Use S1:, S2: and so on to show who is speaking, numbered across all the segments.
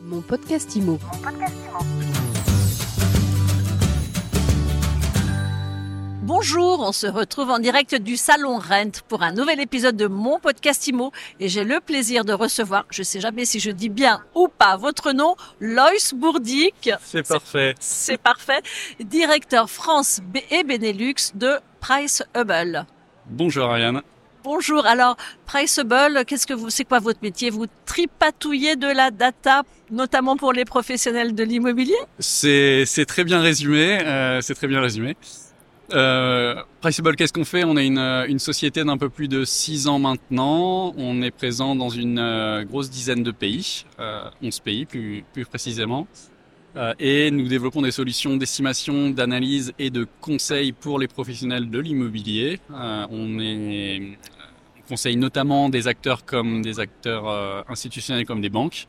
S1: Mon podcast IMO.
S2: Bonjour, on se retrouve en direct du Salon Rent pour un nouvel épisode de mon podcast IMO et j'ai le plaisir de recevoir, je sais jamais si je dis bien ou pas votre nom, Loïs Bourdic.
S3: C'est parfait.
S2: C'est parfait. Directeur France et Benelux de Price Hubble.
S3: Bonjour Ariane.
S2: Bonjour. Alors, Priceable, qu'est-ce que vous, c'est quoi votre métier? Vous tripatouillez de la data, notamment pour les professionnels de l'immobilier?
S3: C'est très bien résumé. Euh, c'est très bien résumé. Euh, Priceable, qu'est-ce qu'on fait? On est une, société d'un peu plus de 6 ans maintenant. On est présent dans une euh, grosse dizaine de pays, euh, 11 pays plus précisément. Euh, et nous développons des solutions d'estimation, d'analyse et de conseil pour les professionnels de l'immobilier. Euh, on conseille notamment des acteurs comme des acteurs euh, institutionnels comme des banques,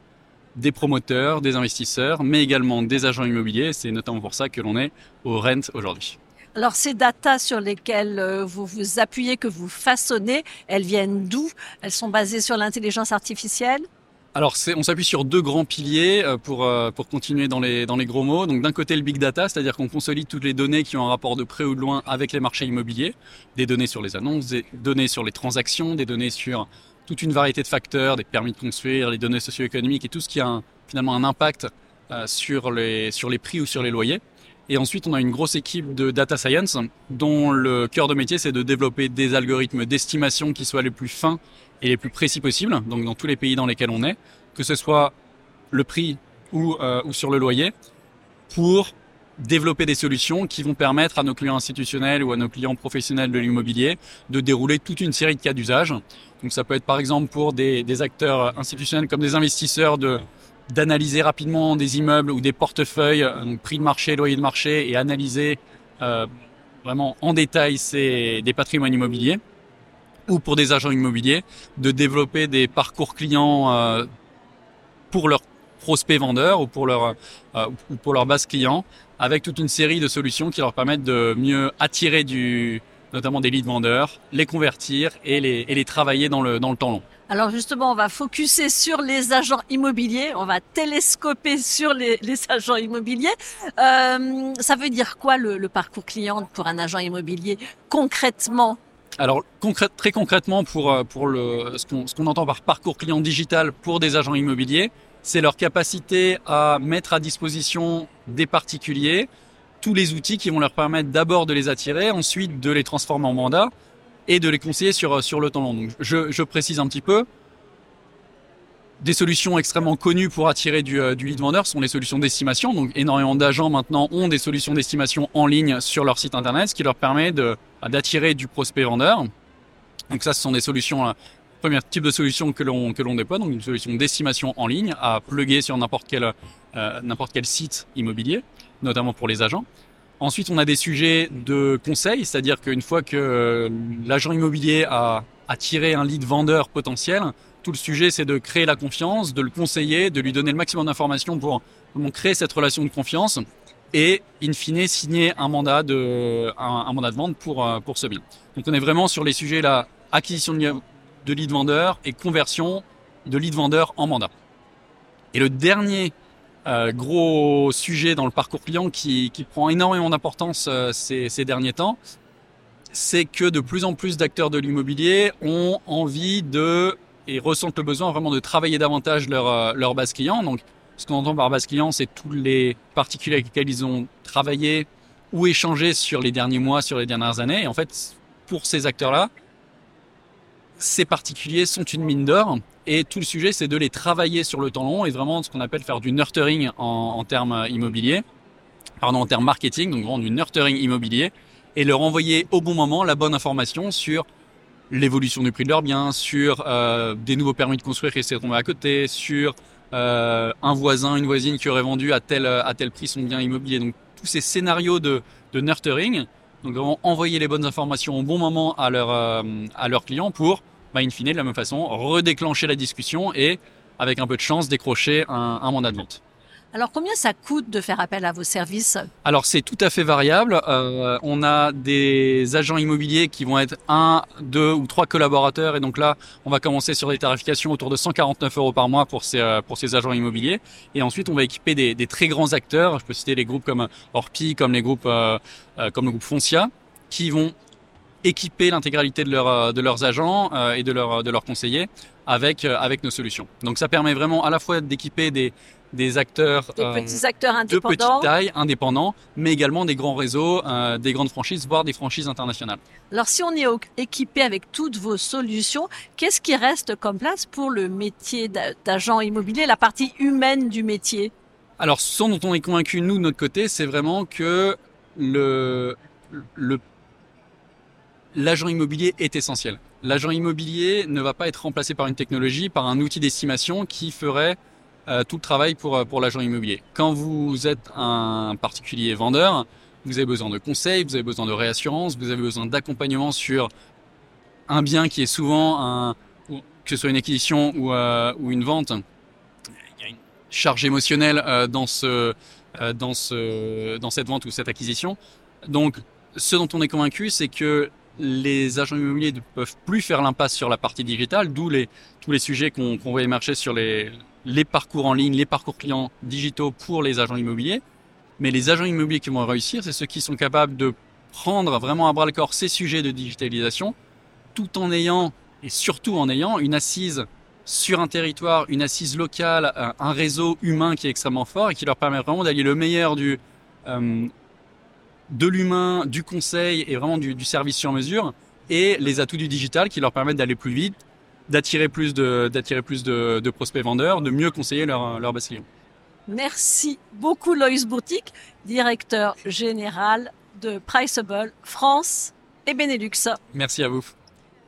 S3: des promoteurs, des investisseurs, mais également des agents immobiliers. C'est notamment pour ça que l'on est au Rent aujourd'hui.
S2: Alors, ces datas sur lesquelles vous vous appuyez, que vous façonnez, elles viennent d'où? Elles sont basées sur l'intelligence artificielle?
S3: Alors, on s'appuie sur deux grands piliers euh, pour, euh, pour continuer dans les, dans les gros mots. Donc, d'un côté, le big data, c'est-à-dire qu'on consolide toutes les données qui ont un rapport de près ou de loin avec les marchés immobiliers, des données sur les annonces, des données sur les transactions, des données sur toute une variété de facteurs, des permis de construire, les données socio-économiques et tout ce qui a finalement un impact euh, sur, les, sur les prix ou sur les loyers. Et ensuite, on a une grosse équipe de data science dont le cœur de métier, c'est de développer des algorithmes d'estimation qui soient les plus fins et les plus précis possibles, donc dans tous les pays dans lesquels on est, que ce soit le prix ou, euh, ou sur le loyer, pour développer des solutions qui vont permettre à nos clients institutionnels ou à nos clients professionnels de l'immobilier de dérouler toute une série de cas d'usage. Donc ça peut être par exemple pour des, des acteurs institutionnels comme des investisseurs de d'analyser rapidement des immeubles ou des portefeuilles, euh, prix de marché, loyer de marché, et analyser euh, vraiment en détail ces, des patrimoines immobiliers, ou pour des agents immobiliers, de développer des parcours clients euh, pour leurs prospects vendeurs ou pour leur euh, ou pour leur base client, avec toute une série de solutions qui leur permettent de mieux attirer du notamment des leads vendeurs, les convertir et les, et les travailler dans le, dans le temps long.
S2: Alors justement, on va focuser sur les agents immobiliers, on va télescoper sur les, agents immobiliers. Euh, ça veut dire quoi le parcours client pour un agent immobilier concrètement?
S3: Alors très concrètement pour, euh, pour le, ce qu'on entend par parcours client digital pour des agents immobiliers, c'est leur capacité à mettre à disposition des particuliers tous les outils qui vont leur permettre d'abord de les attirer, ensuite de les transformer en mandat et de les conseiller sur, sur le temps long. Je, je précise un petit peu. Des solutions extrêmement connues pour attirer du, euh, du lead vendeur sont les solutions d'estimation. Donc énormément d'agents maintenant ont des solutions d'estimation en ligne sur leur site internet, ce qui leur permet de, d'attirer du prospect vendeur. Donc ça, ce sont des solutions, euh, premier type de solution que l'on que l'on déploie, donc une solution d'estimation en ligne à plugger sur n'importe quel euh, n'importe quel site immobilier, notamment pour les agents. Ensuite, on a des sujets de conseil, c'est-à-dire qu'une fois que euh, l'agent immobilier a attiré un lead vendeur potentiel, le sujet c'est de créer la confiance, de le conseiller, de lui donner le maximum d'informations pour créer cette relation de confiance et in fine signer un mandat de un, mandat de vente pour euh, pour ce bien. Donc on est vraiment sur les sujets là acquisition de, lead vendeur et conversion de lead vendeur en mandat. Et le dernier euh, gros sujet dans le parcours client qui, prend énormément d'importance euh, ces derniers temps, c'est que de plus en plus d'acteurs de l'immobilier ont envie de et ressentent le besoin vraiment de travailler davantage leur, euh, leur base client. Donc, ce qu'on entend par base client, c'est tous les particuliers avec lesquels ils ont travaillé ou échangé sur les derniers mois, sur les dernières années. Et en fait, pour ces acteurs-là, ces particuliers sont une mine d'or. Et tout le sujet, c'est de les travailler sur le temps long et vraiment ce qu'on appelle faire du nurturing en, en termes immobiliers, pardon, en termes marketing, donc vraiment du nurturing immobilier, et leur envoyer au bon moment la bonne information sur l'évolution du prix de leur bien, sur euh, des nouveaux permis de construire qui s'est tombé à côté, sur euh, un voisin, une voisine qui aurait vendu à tel à tel prix son bien immobilier. Donc tous ces scénarios de, de nurturing, donc vraiment envoyer les bonnes informations au bon moment à leurs euh, à leurs clients pour, bah, in fine, de la même façon, redéclencher la discussion et avec un peu de chance décrocher un, un mandat de vente.
S2: Alors combien ça coûte de faire appel à vos services?
S3: Alors c'est tout à fait variable. Euh, on a des agents immobiliers qui vont être un, deux ou trois collaborateurs et donc là on va commencer sur des tarifications autour de 149 euros par mois pour ces euh, pour ces agents immobiliers et ensuite on va équiper des, des très grands acteurs. Je peux citer les groupes comme Orpi, comme les groupes euh, euh, comme le groupe Foncia qui vont équiper l'intégralité de, leur, de leurs agents euh, et de, leur, de leurs conseillers avec, avec nos solutions. Donc ça permet vraiment à la fois d'équiper des, des acteurs
S2: des
S3: euh,
S2: petits acteurs
S3: de
S2: indépendants.
S3: petite taille, indépendants, mais également des grands réseaux, euh, des grandes franchises, voire des franchises internationales.
S2: Alors si on est équipé avec toutes vos solutions, qu'est-ce qui reste comme place pour le métier d'a- d'agent immobilier, la partie humaine du métier?
S3: Alors, ce dont on est convaincu, nous, de notre côté, c'est vraiment que le, le, l'agent immobilier est essentiel. L'agent immobilier ne va pas être remplacé par une technologie, par un outil d'estimation qui ferait euh, tout le travail pour, euh, pour l'agent immobilier. Quand vous êtes un particulier vendeur, vous avez besoin de conseils, vous avez besoin de réassurance, vous avez besoin d'accompagnement sur un bien qui est souvent un, que ce soit une acquisition ou, euh, ou une vente. Il y a une charge émotionnelle dans ce, dans ce, dans cette vente ou cette acquisition. Donc, ce dont on est convaincu, c'est que les agents immobiliers ne peuvent plus faire l'impasse sur la partie digitale, d'où les, tous les sujets qu'on qu'on voit émerger sur les, les parcours en ligne, les parcours clients digitaux pour les agents immobiliers. Mais les agents immobiliers qui vont réussir, c'est ceux qui sont capables de prendre vraiment à bras le corps ces sujets de digitalisation, tout en ayant, et surtout en ayant, une assise sur un territoire, une assise locale, un- réseau humain qui est extrêmement fort et qui leur permet vraiment d'allier le meilleur du, euh, de l'humain, du conseil et vraiment du service sur mesure et les atouts du digital qui leur permettent d'aller plus vite, d'attirer plus de, d'attirer plus de, de prospects vendeurs, de mieux conseiller leurs leur base client.
S2: Merci beaucoup Loïs Bourtic, directeur général de Priceable France et Benelux.
S3: Merci à vous.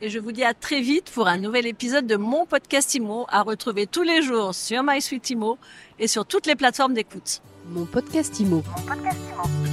S2: Et je vous dis à très vite pour un nouvel épisode de mon podcast IMO à retrouver tous les jours sur MySuite IMO et sur toutes les plateformes d'écoute.
S1: Mon podcast IMO.
S4: Mon podcast Imo.